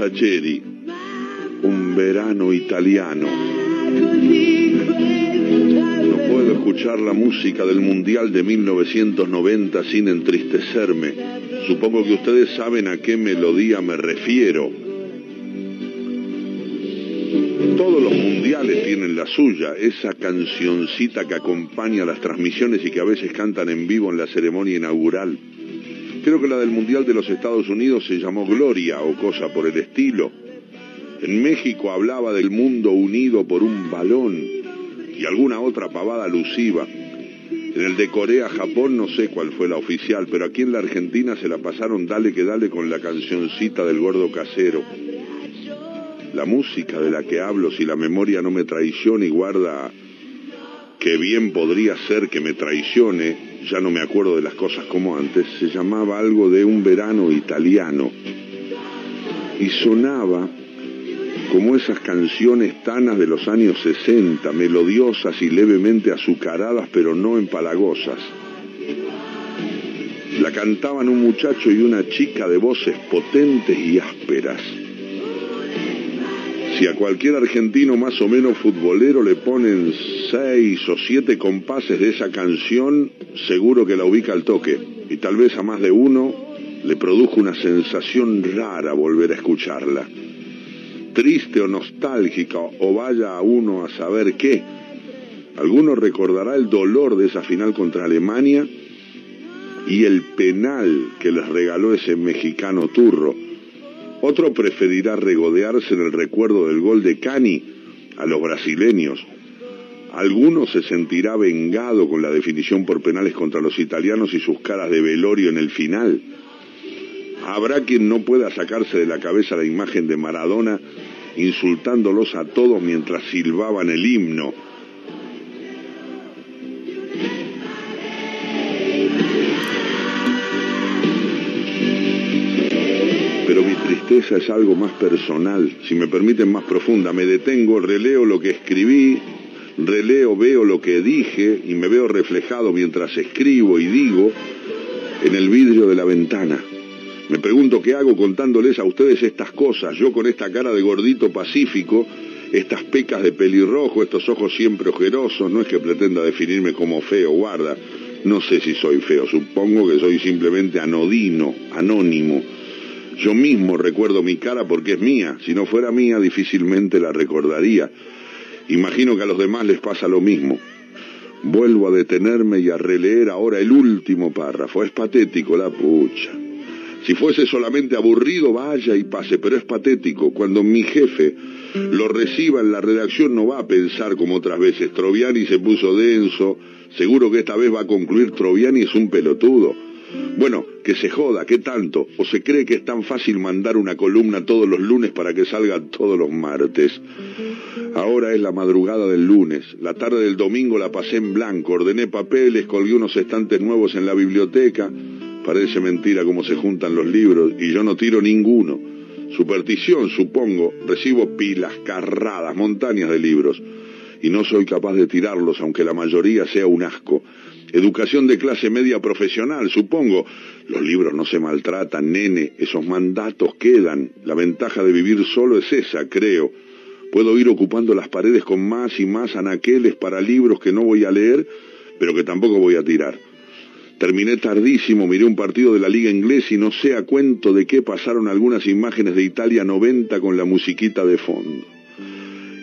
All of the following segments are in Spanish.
Sacheri, Un verano italiano. No puedo escuchar la música del Mundial de 1990 sin entristecerme. Supongo que ustedes saben a qué melodía me refiero. Todos los mundiales tienen la suya, esa cancioncita que acompaña las transmisiones y que a veces cantan en vivo en la ceremonia inaugural. Creo que la del Mundial de los Estados Unidos se llamó Gloria o cosa por el estilo. En México hablaba del mundo unido por un balón y alguna otra pavada alusiva. En el de Corea-Japón no sé cuál fue la oficial, pero aquí en la Argentina se la pasaron dale que dale con la cancioncita del gordo casero. La música de la que hablo, si la memoria no me traiciona y guarda que bien podría ser que me traicione, ya no me acuerdo de las cosas como antes, se llamaba algo de un verano italiano. Y sonaba como esas canciones tanas de los años 60, melodiosas y levemente azucaradas, pero no empalagosas. La cantaban un muchacho y una chica de voces potentes y ásperas. Si a cualquier argentino más o menos futbolero le ponen seis o siete compases de esa canción, seguro que la ubica al toque. Y tal vez a más de uno le produjo una sensación rara volver a escucharla triste o nostálgica, o vaya a uno a saber qué. Alguno recordará el dolor de esa final contra Alemania y el penal que les regaló ese mexicano turro. Otro preferirá regodearse en el recuerdo del gol de Cani a los brasileños. Alguno se sentirá vengado con la definición por penales contra los italianos y sus caras de velorio en el final. Habrá quien no pueda sacarse de la cabeza la imagen de Maradona insultándolos a todos mientras silbaban el himno. Tristeza es algo más personal, si me permiten más profunda. Me detengo, releo lo que escribí, releo, veo lo que dije y me veo reflejado mientras escribo y digo en el vidrio de la ventana. Me pregunto qué hago contándoles a ustedes estas cosas, yo con esta cara de gordito pacífico, estas pecas de pelirrojo, estos ojos siempre ojerosos, no es que pretenda definirme como feo, guarda, no sé si soy feo, supongo que soy simplemente anodino, anónimo. Yo mismo recuerdo mi cara porque es mía, si no fuera mía difícilmente la recordaría. Imagino que a los demás les pasa lo mismo. Vuelvo a detenerme y a releer ahora el último párrafo. Es patético la pucha. Si fuese solamente aburrido, vaya y pase, pero es patético. Cuando mi jefe lo reciba en la redacción no va a pensar como otras veces. Troviani se puso denso, seguro que esta vez va a concluir Troviani es un pelotudo. Bueno, que se joda, ¿qué tanto? ¿O se cree que es tan fácil mandar una columna todos los lunes para que salga todos los martes? Ahora es la madrugada del lunes, la tarde del domingo la pasé en blanco, ordené papeles, colgué unos estantes nuevos en la biblioteca, parece mentira cómo se juntan los libros y yo no tiro ninguno. Superstición, supongo, recibo pilas, carradas, montañas de libros y no soy capaz de tirarlos aunque la mayoría sea un asco. Educación de clase media profesional, supongo. Los libros no se maltratan, nene, esos mandatos quedan. La ventaja de vivir solo es esa, creo. Puedo ir ocupando las paredes con más y más anaqueles para libros que no voy a leer, pero que tampoco voy a tirar. Terminé tardísimo, miré un partido de la liga inglesa y no sé a cuento de qué pasaron algunas imágenes de Italia 90 con la musiquita de fondo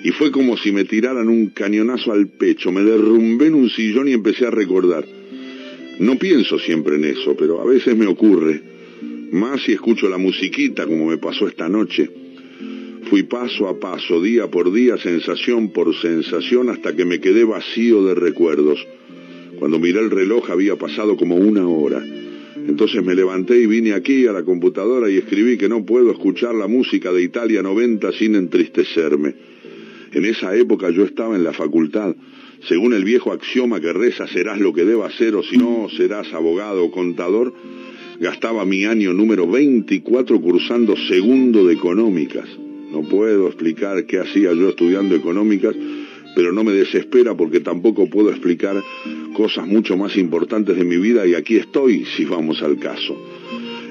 y fue como si me tiraran un cañonazo al pecho. Me derrumbé en un sillón y empecé a recordar. No pienso siempre en eso, pero a veces me ocurre. Más si escucho la musiquita como me pasó esta noche. Fui paso a paso, día por día, sensación por sensación, hasta que me quedé vacío de recuerdos. Cuando miré el reloj había pasado como una hora. Entonces me levanté y vine aquí a la computadora y escribí que no puedo escuchar la música de Italia 90 sin entristecerme. En esa época yo estaba en la facultad. Según el viejo axioma que reza serás lo que debas ser o si no serás abogado o contador, gastaba mi año número 24 cursando segundo de económicas. No puedo explicar qué hacía yo estudiando económicas, pero no me desespera porque tampoco puedo explicar cosas mucho más importantes de mi vida y aquí estoy si vamos al caso.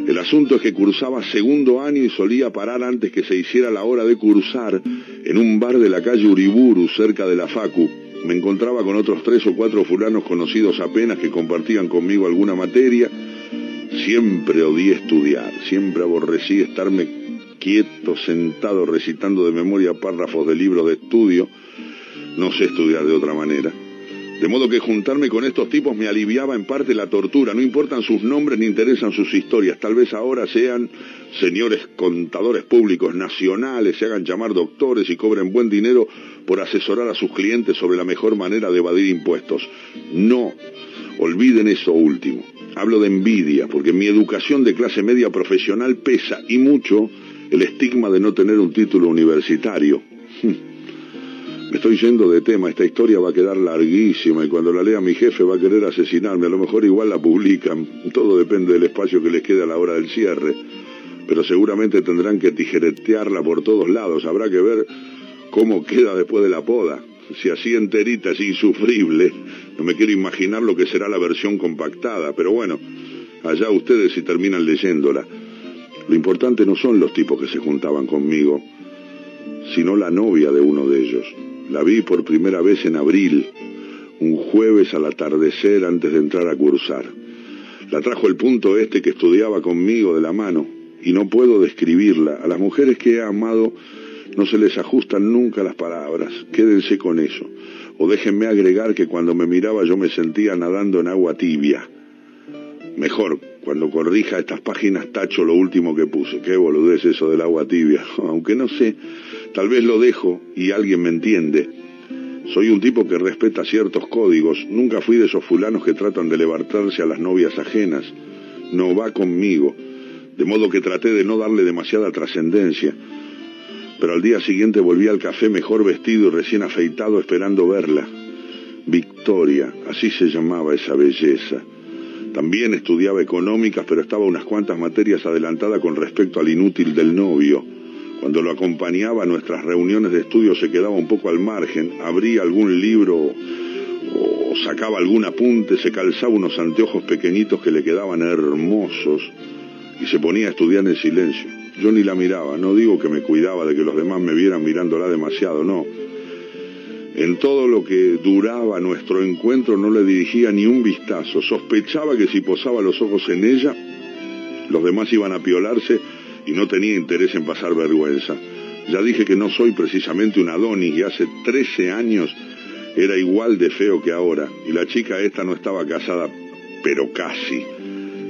El asunto es que cursaba segundo año y solía parar antes que se hiciera la hora de cursar en un bar de la calle Uriburu, cerca de la Facu. Me encontraba con otros tres o cuatro fulanos conocidos apenas que compartían conmigo alguna materia. Siempre odié estudiar, siempre aborrecí estarme quieto, sentado, recitando de memoria párrafos de libros de estudio. No sé estudiar de otra manera. De modo que juntarme con estos tipos me aliviaba en parte la tortura. No importan sus nombres ni interesan sus historias. Tal vez ahora sean señores contadores públicos nacionales, se hagan llamar doctores y cobren buen dinero por asesorar a sus clientes sobre la mejor manera de evadir impuestos. No, olviden eso último. Hablo de envidia, porque mi educación de clase media profesional pesa y mucho el estigma de no tener un título universitario. Me estoy yendo de tema, esta historia va a quedar larguísima y cuando la lea mi jefe va a querer asesinarme, a lo mejor igual la publican, todo depende del espacio que les quede a la hora del cierre, pero seguramente tendrán que tijeretearla por todos lados, habrá que ver cómo queda después de la poda, si así enterita es insufrible, no me quiero imaginar lo que será la versión compactada, pero bueno, allá ustedes si terminan leyéndola. Lo importante no son los tipos que se juntaban conmigo, sino la novia de uno de ellos. La vi por primera vez en abril, un jueves al atardecer antes de entrar a cursar. La trajo el punto este que estudiaba conmigo de la mano, y no puedo describirla. A las mujeres que he amado no se les ajustan nunca las palabras, quédense con eso. O déjenme agregar que cuando me miraba yo me sentía nadando en agua tibia. Mejor, cuando corrija estas páginas tacho lo último que puse. Qué boludez eso del agua tibia. Aunque no sé, tal vez lo dejo y alguien me entiende. Soy un tipo que respeta ciertos códigos. Nunca fui de esos fulanos que tratan de levantarse a las novias ajenas. No va conmigo. De modo que traté de no darle demasiada trascendencia. Pero al día siguiente volví al café mejor vestido y recién afeitado esperando verla. Victoria, así se llamaba esa belleza. También estudiaba económicas, pero estaba unas cuantas materias adelantada con respecto al inútil del novio. Cuando lo acompañaba a nuestras reuniones de estudio se quedaba un poco al margen, abría algún libro o sacaba algún apunte, se calzaba unos anteojos pequeñitos que le quedaban hermosos y se ponía a estudiar en silencio. Yo ni la miraba, no digo que me cuidaba de que los demás me vieran mirándola demasiado, no. En todo lo que duraba nuestro encuentro no le dirigía ni un vistazo. Sospechaba que si posaba los ojos en ella, los demás iban a piolarse y no tenía interés en pasar vergüenza. Ya dije que no soy precisamente un Adonis y hace 13 años era igual de feo que ahora. Y la chica esta no estaba casada, pero casi.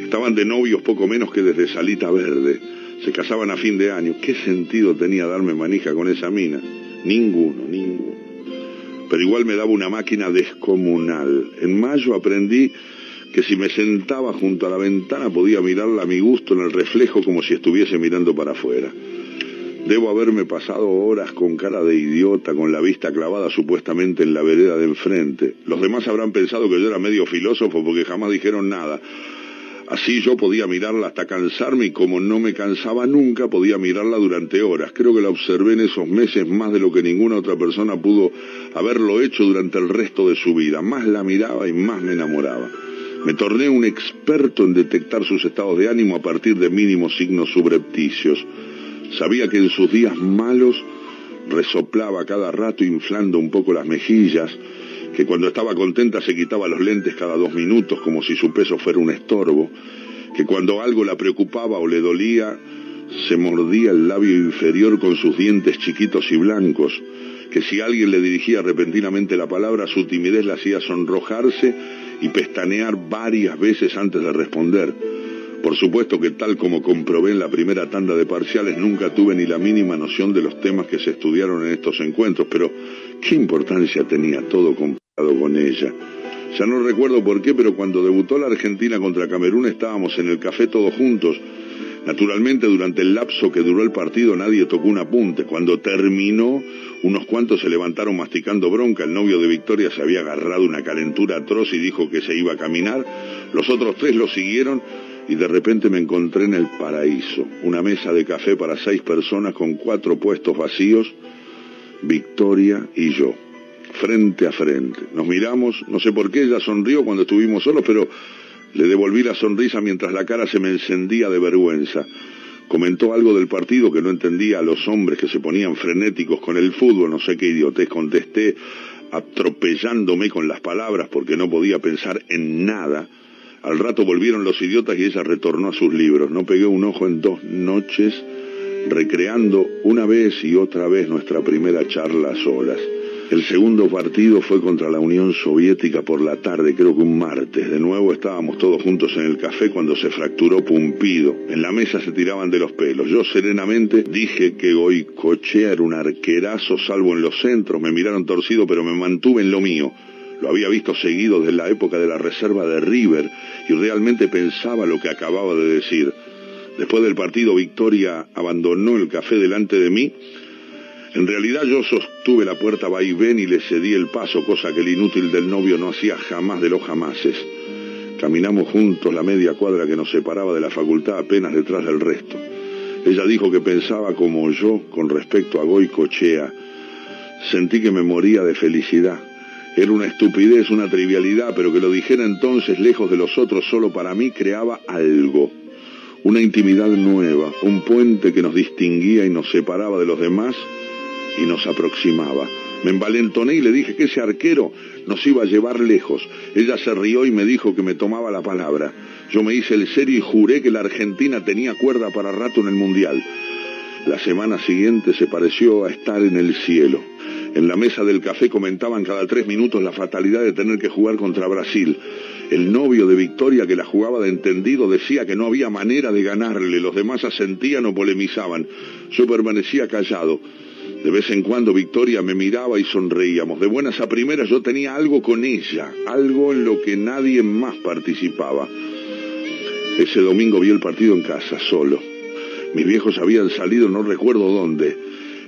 Estaban de novios poco menos que desde Salita Verde. Se casaban a fin de año. ¿Qué sentido tenía darme manija con esa mina? Ninguno, ninguno pero igual me daba una máquina descomunal. En mayo aprendí que si me sentaba junto a la ventana podía mirarla a mi gusto en el reflejo como si estuviese mirando para afuera. Debo haberme pasado horas con cara de idiota, con la vista clavada supuestamente en la vereda de enfrente. Los demás habrán pensado que yo era medio filósofo porque jamás dijeron nada. Así yo podía mirarla hasta cansarme y como no me cansaba nunca, podía mirarla durante horas. Creo que la observé en esos meses más de lo que ninguna otra persona pudo haberlo hecho durante el resto de su vida. Más la miraba y más me enamoraba. Me torné un experto en detectar sus estados de ánimo a partir de mínimos signos subrepticios. Sabía que en sus días malos resoplaba cada rato inflando un poco las mejillas, que cuando estaba contenta se quitaba los lentes cada dos minutos como si su peso fuera un estorbo, que cuando algo la preocupaba o le dolía, se mordía el labio inferior con sus dientes chiquitos y blancos, que si alguien le dirigía repentinamente la palabra, su timidez la hacía sonrojarse y pestanear varias veces antes de responder. Por supuesto que tal como comprobé en la primera tanda de parciales, nunca tuve ni la mínima noción de los temas que se estudiaron en estos encuentros, pero ¿qué importancia tenía todo comparado con ella? Ya no recuerdo por qué, pero cuando debutó la Argentina contra Camerún estábamos en el café todos juntos. Naturalmente, durante el lapso que duró el partido nadie tocó un apunte. Cuando terminó, unos cuantos se levantaron masticando bronca. El novio de Victoria se había agarrado una calentura atroz y dijo que se iba a caminar. Los otros tres lo siguieron y de repente me encontré en el paraíso, una mesa de café para seis personas con cuatro puestos vacíos, Victoria y yo, frente a frente. Nos miramos, no sé por qué ella sonrió cuando estuvimos solos, pero le devolví la sonrisa mientras la cara se me encendía de vergüenza. Comentó algo del partido que no entendía a los hombres que se ponían frenéticos con el fútbol, no sé qué idiotez contesté, atropellándome con las palabras porque no podía pensar en nada. Al rato volvieron los idiotas y ella retornó a sus libros. No pegué un ojo en dos noches, recreando una vez y otra vez nuestra primera charla a solas. El segundo partido fue contra la Unión Soviética por la tarde, creo que un martes. De nuevo estábamos todos juntos en el café cuando se fracturó Pumpido. En la mesa se tiraban de los pelos. Yo serenamente dije que Goicochea era un arquerazo salvo en los centros. Me miraron torcido pero me mantuve en lo mío. Lo había visto seguido desde la época de la reserva de River y realmente pensaba lo que acababa de decir. Después del partido, Victoria abandonó el café delante de mí en realidad yo sostuve la puerta vaivén y le cedí el paso, cosa que el inútil del novio no hacía jamás de los jamases. Caminamos juntos la media cuadra que nos separaba de la facultad apenas detrás del resto. Ella dijo que pensaba como yo con respecto a Goicochea. Sentí que me moría de felicidad. Era una estupidez, una trivialidad, pero que lo dijera entonces lejos de los otros solo para mí creaba algo. Una intimidad nueva, un puente que nos distinguía y nos separaba de los demás y nos aproximaba. Me envalentoné y le dije que ese arquero nos iba a llevar lejos. Ella se rió y me dijo que me tomaba la palabra. Yo me hice el serio y juré que la Argentina tenía cuerda para rato en el Mundial. La semana siguiente se pareció a estar en el cielo. En la mesa del café comentaban cada tres minutos la fatalidad de tener que jugar contra Brasil. El novio de Victoria, que la jugaba de entendido, decía que no había manera de ganarle. Los demás asentían o polemizaban. Yo permanecía callado. De vez en cuando Victoria me miraba y sonreíamos. De buenas a primeras yo tenía algo con ella, algo en lo que nadie más participaba. Ese domingo vi el partido en casa, solo. Mis viejos habían salido no recuerdo dónde.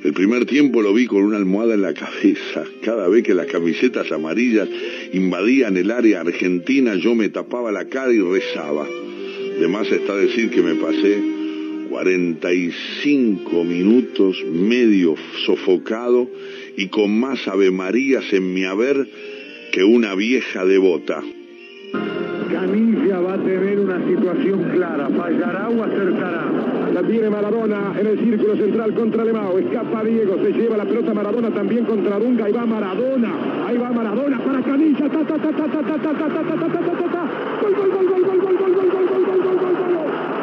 El primer tiempo lo vi con una almohada en la cabeza. Cada vez que las camisetas amarillas invadían el área argentina, yo me tapaba la cara y rezaba. De más está decir que me pasé 45 minutos medio sofocado y con más avemarías en mi haber que una vieja devota. Canilla va a tener una situación clara, fallará o acertará. La tiene Maradona en el círculo central contra Lemao. Escapa Diego, se lleva la pelota Maradona también contra Dunga. Ahí va Maradona, ahí va Maradona para Canilla. Ta. Gol, gol, gol, gol, gol, gol, gol, gol, gol, gol, gol, gol, gol, gol.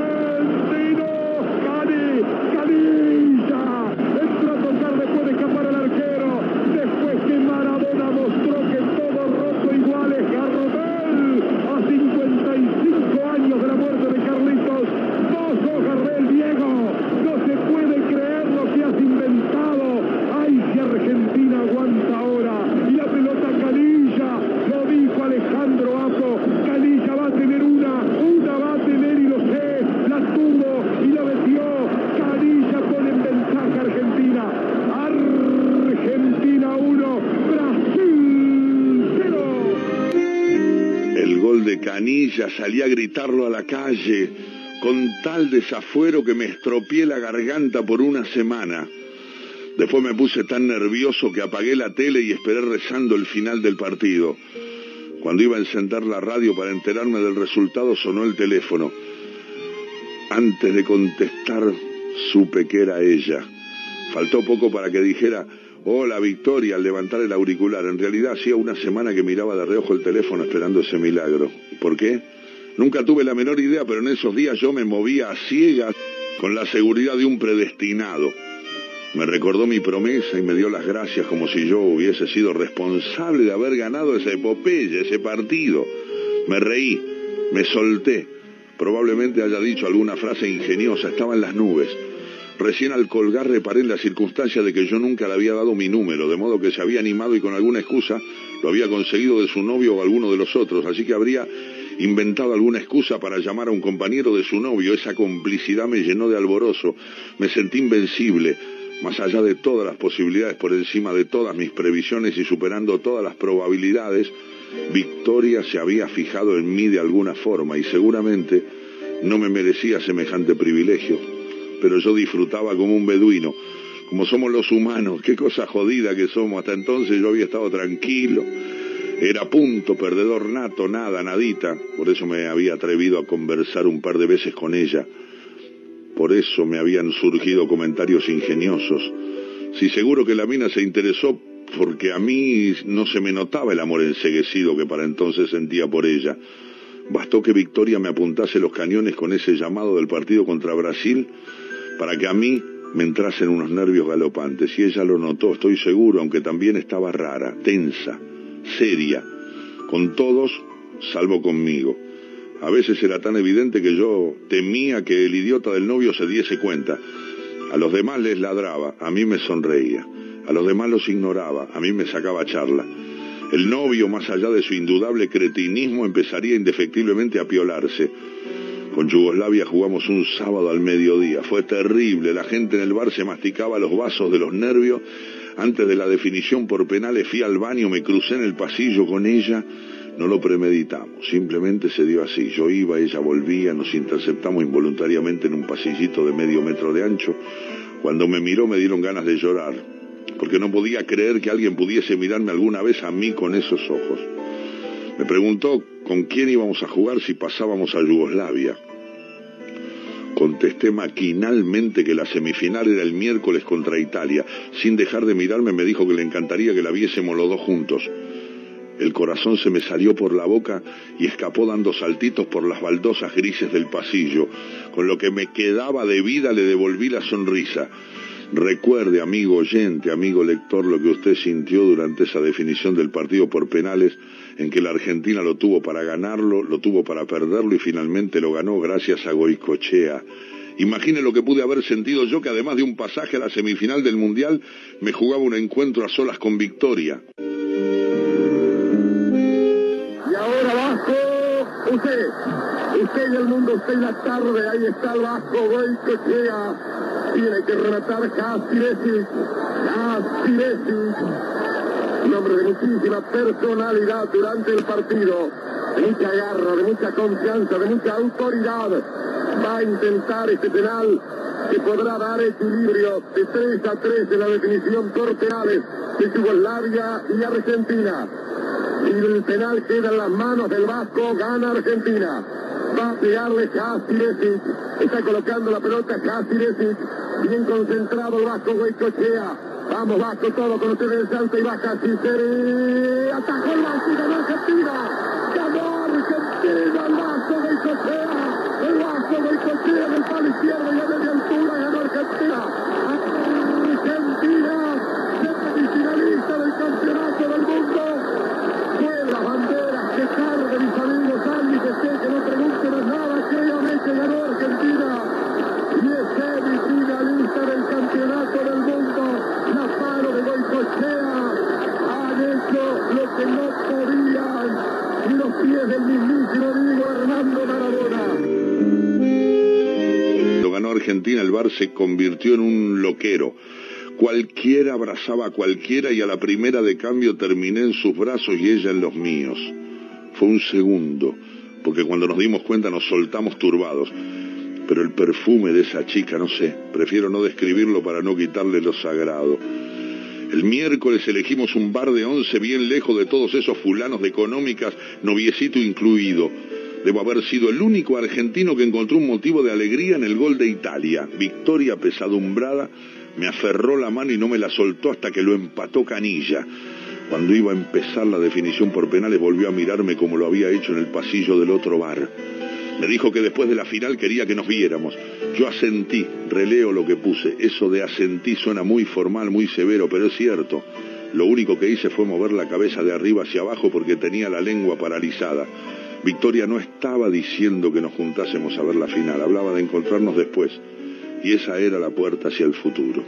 Argentino, Cani, Canilla, entra a tocar después de escapar el arquero, después que Maradona mostró que todo roto igual es Gardel, a 55 años de la muerte de Carlitos, dos Gardel Diego, no se puede creer lo que has inventado, ay si Argentina aguanta ahora, y la pelota Canilla, lo dijo Alejandro Apo, Canilla va a tener una, una va a tener y lo sé, la tuvo y la metió, Canilla pone en ventaja a Argentina, Argentina 1, Brasil 0. El gol de Canilla salí a gritarlo a la calle con tal desafuero que me estropeé la garganta por una semana. Después me puse tan nervioso que apagué la tele y esperé rezando el final del partido. Cuando iba a encender la radio para enterarme del resultado sonó el teléfono. Antes de contestar supe que era ella. Faltó poco para que dijera, hola Victoria, al levantar el auricular. En realidad hacía una semana que miraba de reojo el teléfono esperando ese milagro. ¿Por qué? Nunca tuve la menor idea, pero en esos días yo me movía a ciegas con la seguridad de un predestinado. Me recordó mi promesa y me dio las gracias como si yo hubiese sido responsable de haber ganado esa epopeya, ese partido. Me reí, me solté. Probablemente haya dicho alguna frase ingeniosa, estaba en las nubes. Recién al colgar reparé en la circunstancia de que yo nunca le había dado mi número, de modo que se había animado y con alguna excusa lo había conseguido de su novio o alguno de los otros, así que habría inventado alguna excusa para llamar a un compañero de su novio. Esa complicidad me llenó de alborozo, me sentí invencible, más allá de todas las posibilidades, por encima de todas mis previsiones y superando todas las probabilidades, Victoria se había fijado en mí de alguna forma y seguramente no me merecía semejante privilegio, pero yo disfrutaba como un beduino, como somos los humanos, qué cosa jodida que somos. Hasta entonces yo había estado tranquilo, era punto, perdedor nato, nada, nadita, por eso me había atrevido a conversar un par de veces con ella. Por eso me habían surgido comentarios ingeniosos. Si seguro que la mina se interesó porque a mí no se me notaba el amor enseguecido que para entonces sentía por ella. Bastó que Victoria me apuntase los cañones con ese llamado del partido contra Brasil para que a mí me entrasen unos nervios galopantes. Y ella lo notó, estoy seguro, aunque también estaba rara, tensa, seria, con todos, salvo conmigo. A veces era tan evidente que yo temía que el idiota del novio se diese cuenta. A los demás les ladraba, a mí me sonreía. A los demás los ignoraba, a mí me sacaba charla. El novio, más allá de su indudable cretinismo, empezaría indefectiblemente a piolarse. Con Yugoslavia jugamos un sábado al mediodía. Fue terrible. La gente en el bar se masticaba los vasos de los nervios. Antes de la definición por penales fui al baño, me crucé en el pasillo con ella. No lo premeditamos, simplemente se dio así. Yo iba, ella volvía, nos interceptamos involuntariamente en un pasillito de medio metro de ancho. Cuando me miró me dieron ganas de llorar, porque no podía creer que alguien pudiese mirarme alguna vez a mí con esos ojos. Me preguntó con quién íbamos a jugar si pasábamos a Yugoslavia. Contesté maquinalmente que la semifinal era el miércoles contra Italia. Sin dejar de mirarme me dijo que le encantaría que la viésemos los dos juntos. El corazón se me salió por la boca y escapó dando saltitos por las baldosas grises del pasillo. Con lo que me quedaba de vida le devolví la sonrisa. Recuerde, amigo oyente, amigo lector, lo que usted sintió durante esa definición del partido por penales, en que la Argentina lo tuvo para ganarlo, lo tuvo para perderlo y finalmente lo ganó gracias a Goicochea. Imagine lo que pude haber sentido yo, que además de un pasaje a la semifinal del Mundial, me jugaba un encuentro a solas con Victoria. Y el mundo, en la tarde, ahí está el Vasco, Goicochea. Tiene que rematar Castiresi, Castiresi. Un hombre de muchísima personalidad durante el partido, de mucha garra, de mucha confianza, de mucha autoridad. Va a intentar este penal que podrá dar equilibrio de 3 a 3 en la definición por penales de Yugoslavia y Argentina. Y el penal queda en las manos del Vasco, gana Argentina. Va a pegarle Castiresic, está colocando la pelota Castiresic, bien concentrado el Vasco Goicochea. Vamos Vasco, todo con ustedes el salto y baja Ciceri. Atajó el Vasco ganó Argentina. Ganó Argentina el Vasco Goicochea. El Vasco Goicochea en el palo izquierdo y a media altura ganó. Argentina, El bar se convirtió en un loquero. Cualquiera abrazaba a cualquiera y a la primera de cambio terminé en sus brazos y ella en los míos. Fue un segundo, porque cuando nos dimos cuenta nos soltamos turbados. Pero el perfume de esa chica, no sé, prefiero no describirlo para no quitarle lo sagrado. El miércoles elegimos un bar de once bien lejos de todos esos fulanos de económicas, noviecito incluido. Debo haber sido el único argentino que encontró un motivo de alegría en el gol de Italia. Victoria pesadumbrada me aferró la mano y no me la soltó hasta que lo empató Canilla. Cuando iba a empezar la definición por penales volvió a mirarme como lo había hecho en el pasillo del otro bar. Me dijo que después de la final quería que nos viéramos. Yo asentí, releo lo que puse. Eso de asentí suena muy formal, muy severo, pero es cierto. Lo único que hice fue mover la cabeza de arriba hacia abajo porque tenía la lengua paralizada. Victoria no estaba diciendo que nos juntásemos a ver la final, hablaba de encontrarnos después. y esa era la puerta hacia el futuro.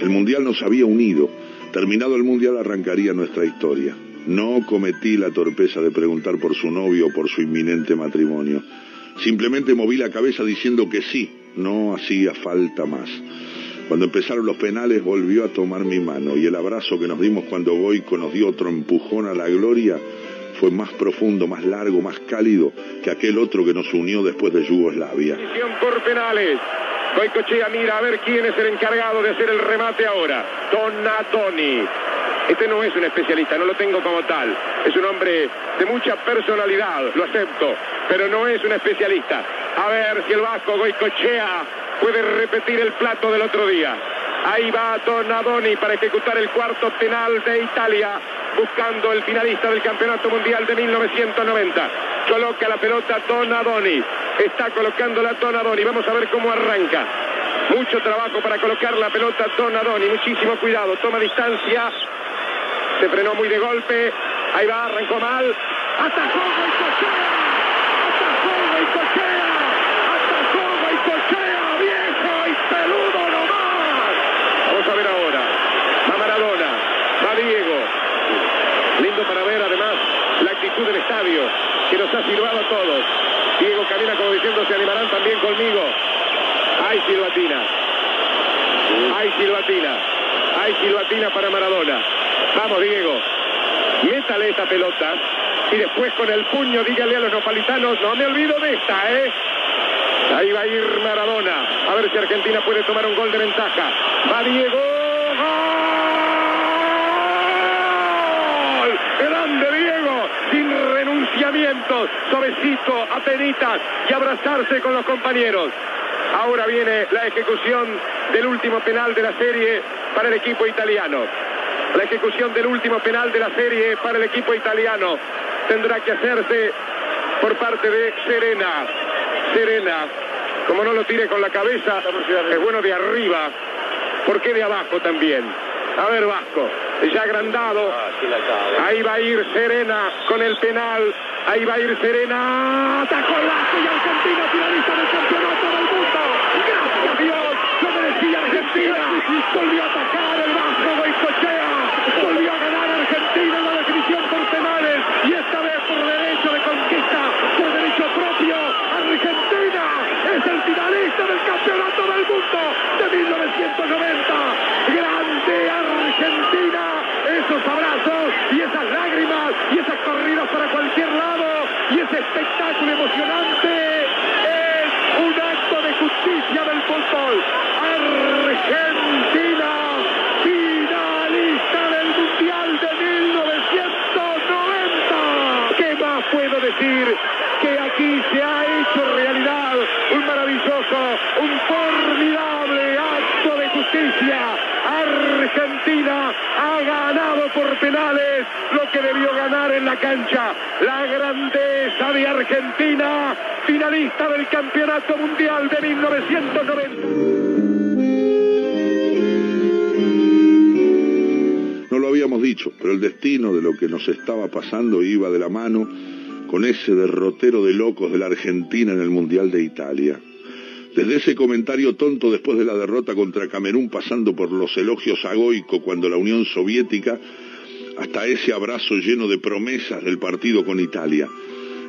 El Mundial nos había unido. Terminado el Mundial arrancaría nuestra historia. No cometí la torpeza de preguntar por su novio o por su inminente matrimonio. Simplemente moví la cabeza diciendo que sí, no hacía falta más. Cuando empezaron los penales volvió a tomar mi mano y el abrazo que nos dimos cuando Goico nos dio otro empujón a la gloria fue más profundo, más largo, más cálido que aquel otro que nos unió después de Yugoslavia. por penales. Goicochea mira a ver quién es el encargado de hacer el remate ahora. Donatoni. Este no es un especialista, no lo tengo como tal. Es un hombre de mucha personalidad, lo acepto, pero no es un especialista. A ver si el vasco Goicochea puede repetir el plato del otro día. Ahí va Donadoni para ejecutar el cuarto penal de Italia, buscando el finalista del Campeonato Mundial de 1990. Coloca la pelota Donadoni. Está colocando la Donadoni. Vamos a ver cómo arranca. Mucho trabajo para colocar la pelota Donadoni. Muchísimo cuidado. Toma distancia. Se frenó muy de golpe. Ahí va, arrancó mal. Atajó Goicochea. Atajó Goicochea. Viejo y peludo nomás. Vamos a ver ahora. Va Maradona. Va Diego. Lindo para ver además la actitud del estadio que nos ha sirvado a todos. Diego camina como diciendo se animarán también conmigo. Hay silbatina. Hay silbatina. Hay silbatina para Maradona. Vamos, Diego. Métale esta pelota. Y después con el puño dígale a los nopalitanos, no me olvido de esta, ¿eh? Ahí va a ir Maradona. A ver si Argentina puede tomar un gol de ventaja. Va Diego. ¡Gol! Grande Diego. Sin renunciamientos. Suavecito, apenitas. Y abrazarse con los compañeros. Ahora viene la ejecución del último penal de la serie para el equipo italiano. La ejecución del último penal de la serie para el equipo italiano tendrá que hacerse por parte de Serena. Serena, como no lo tire con la cabeza, es bueno de arriba. ¿Por qué de abajo también? A ver, Vasco, ya agrandado. Ahí va a ir Serena con el penal. Ahí va a ir Serena. Atacó el y Argentina finalista del campeonato del mundo. Gracias Dios, lo merecía Argentina. Volvió a atacar el Vasco Goicochea. Volvió a ganar Argentina en la definición por penales. Y esta vez por derecho de conquista, por derecho propio. Argentina es el finalista del campeonato del mundo de 1990. Grande Argentina. Esos abrazos y esas lágrimas y esas corridas para cualquier lado y ese espectáculo emocionante es un acto de justicia del fútbol. Argentina, finalista del Mundial de 1990. ¿Qué más puedo decir? Que aquí se ha hecho realidad un maravilloso, un formidable acto de justicia. Argentina ganado por penales lo que debió ganar en la cancha. La grandeza de Argentina, finalista del Campeonato Mundial de 1990. No lo habíamos dicho, pero el destino de lo que nos estaba pasando iba de la mano con ese derrotero de locos de la Argentina en el Mundial de Italia. Desde ese comentario tonto después de la derrota contra Camerún, pasando por los elogios a Goico cuando la Unión Soviética, hasta ese abrazo lleno de promesas del partido con Italia.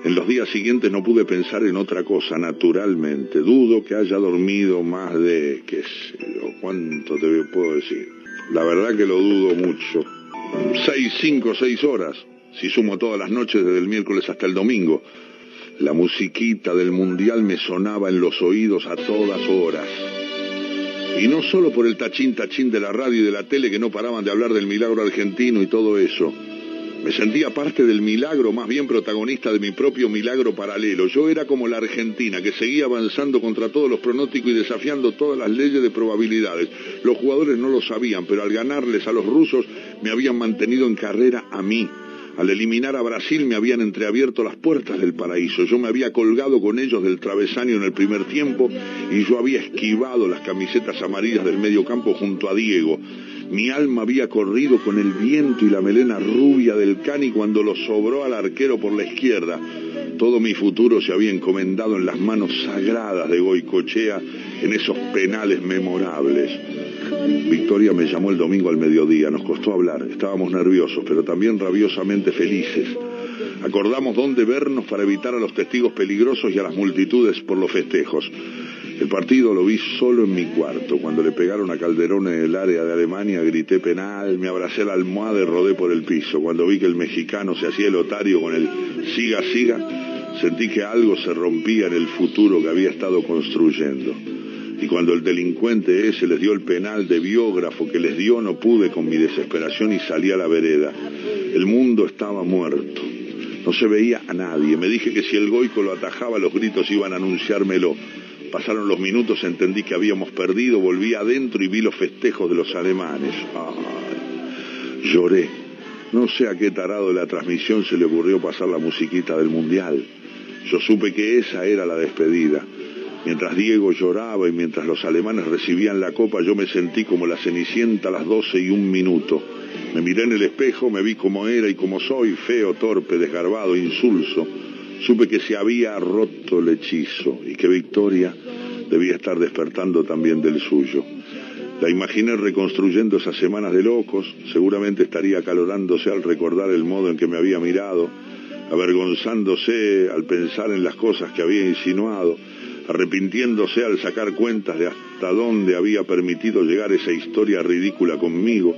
En los días siguientes no pude pensar en otra cosa, naturalmente. Dudo que haya dormido más de, qué sé yo, cuánto te puedo decir. La verdad que lo dudo mucho. Seis, cinco, seis horas, si sumo todas las noches desde el miércoles hasta el domingo. La musiquita del mundial me sonaba en los oídos a todas horas. Y no solo por el tachín tachín de la radio y de la tele que no paraban de hablar del milagro argentino y todo eso. Me sentía parte del milagro, más bien protagonista de mi propio milagro paralelo. Yo era como la Argentina, que seguía avanzando contra todos los pronósticos y desafiando todas las leyes de probabilidades. Los jugadores no lo sabían, pero al ganarles a los rusos me habían mantenido en carrera a mí. Al eliminar a Brasil me habían entreabierto las puertas del paraíso. Yo me había colgado con ellos del travesaño en el primer tiempo y yo había esquivado las camisetas amarillas del medio campo junto a Diego. Mi alma había corrido con el viento y la melena rubia del cani cuando lo sobró al arquero por la izquierda. Todo mi futuro se había encomendado en las manos sagradas de Goicochea en esos penales memorables. Victoria me llamó el domingo al mediodía, nos costó hablar, estábamos nerviosos, pero también rabiosamente felices. Acordamos dónde vernos para evitar a los testigos peligrosos y a las multitudes por los festejos. El partido lo vi solo en mi cuarto. Cuando le pegaron a Calderón en el área de Alemania, grité penal, me abracé la almohada y rodé por el piso. Cuando vi que el mexicano se hacía el otario con el siga, siga, sentí que algo se rompía en el futuro que había estado construyendo. Y cuando el delincuente ese les dio el penal de biógrafo que les dio, no pude con mi desesperación y salí a la vereda. El mundo estaba muerto. No se veía a nadie. Me dije que si el goico lo atajaba, los gritos iban a anunciármelo. Pasaron los minutos, entendí que habíamos perdido, volví adentro y vi los festejos de los alemanes. Lloré. No sé a qué tarado de la transmisión se le ocurrió pasar la musiquita del Mundial. Yo supe que esa era la despedida. Mientras Diego lloraba y mientras los alemanes recibían la copa, yo me sentí como la cenicienta a las doce y un minuto. Me miré en el espejo, me vi como era y como soy, feo, torpe, desgarbado, insulso. Supe que se había roto el hechizo y que Victoria debía estar despertando también del suyo. La imaginé reconstruyendo esas semanas de locos, seguramente estaría acalorándose al recordar el modo en que me había mirado, avergonzándose al pensar en las cosas que había insinuado, arrepintiéndose al sacar cuentas de hasta dónde había permitido llegar esa historia ridícula conmigo,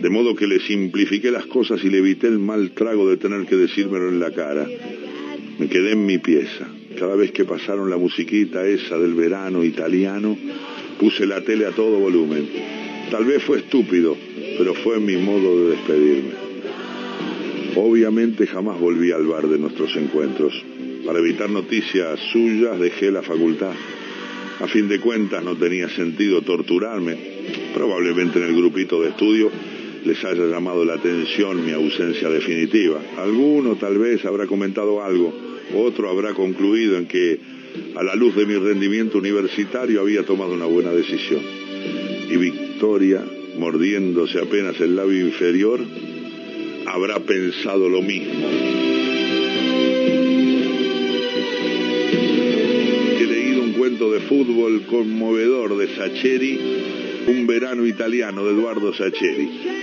de modo que le simplifiqué las cosas y le evité el mal trago de tener que decírmelo en la cara. Me quedé en mi pieza. Cada vez que pasaron la musiquita esa del verano italiano, puse la tele a todo volumen. Tal vez fue estúpido, pero fue mi modo de despedirme. Obviamente jamás volví al bar de nuestros encuentros. Para evitar noticias suyas dejé la facultad. A fin de cuentas no tenía sentido torturarme. Probablemente en el grupito de estudio les haya llamado la atención mi ausencia definitiva. Alguno tal vez habrá comentado algo, otro habrá concluido en que a la luz de mi rendimiento universitario había tomado una buena decisión. Y Victoria, mordiéndose apenas el labio inferior, habrá pensado lo mismo. De fútbol conmovedor de Sacheri, Un verano italiano de Eduardo Sacheri.